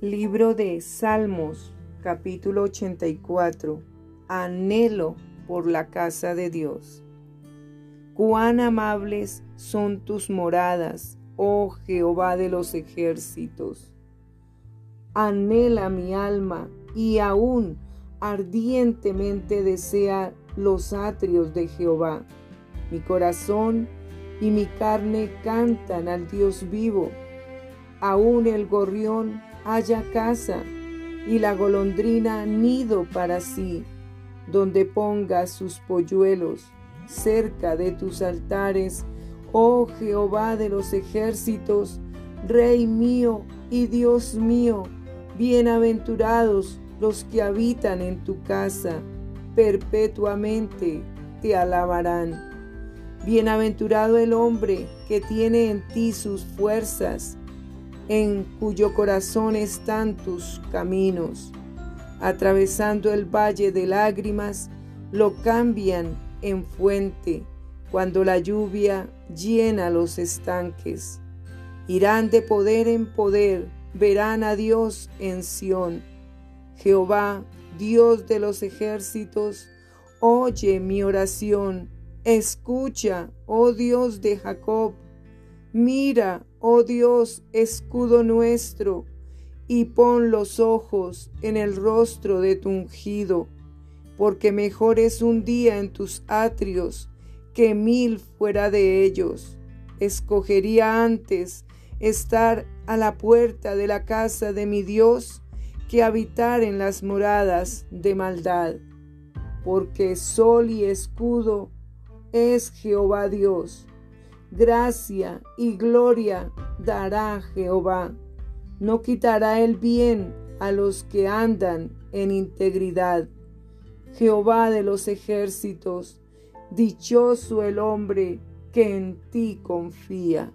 Libro de Salmos, capítulo 84. Anhelo por la casa de Dios. Cuán amables son tus moradas, oh Jehová de los ejércitos. Anhela mi alma y aún ardientemente desea los atrios de Jehová. Mi corazón y mi carne cantan al Dios vivo. Aún el gorrión haya casa y la golondrina nido para sí, donde ponga sus polluelos cerca de tus altares, oh Jehová de los ejércitos, Rey mío y Dios mío, bienaventurados los que habitan en tu casa, perpetuamente te alabarán. Bienaventurado el hombre que tiene en ti sus fuerzas, en cuyo corazón están tus caminos. Atravesando el valle de lágrimas, lo cambian en fuente cuando la lluvia llena los estanques. Irán de poder en poder, verán a Dios en Sión. Jehová, Dios de los ejércitos, oye mi oración. Escucha, oh Dios de Jacob. Mira, oh Dios, escudo nuestro, y pon los ojos en el rostro de tu ungido, porque mejor es un día en tus atrios que mil fuera de ellos. Escogería antes estar a la puerta de la casa de mi Dios que habitar en las moradas de maldad, porque sol y escudo es Jehová Dios gracia y gloria dará Jehová. No quitará el bien a los que andan en integridad. Jehová de los ejércitos, dichoso el hombre que en ti confía.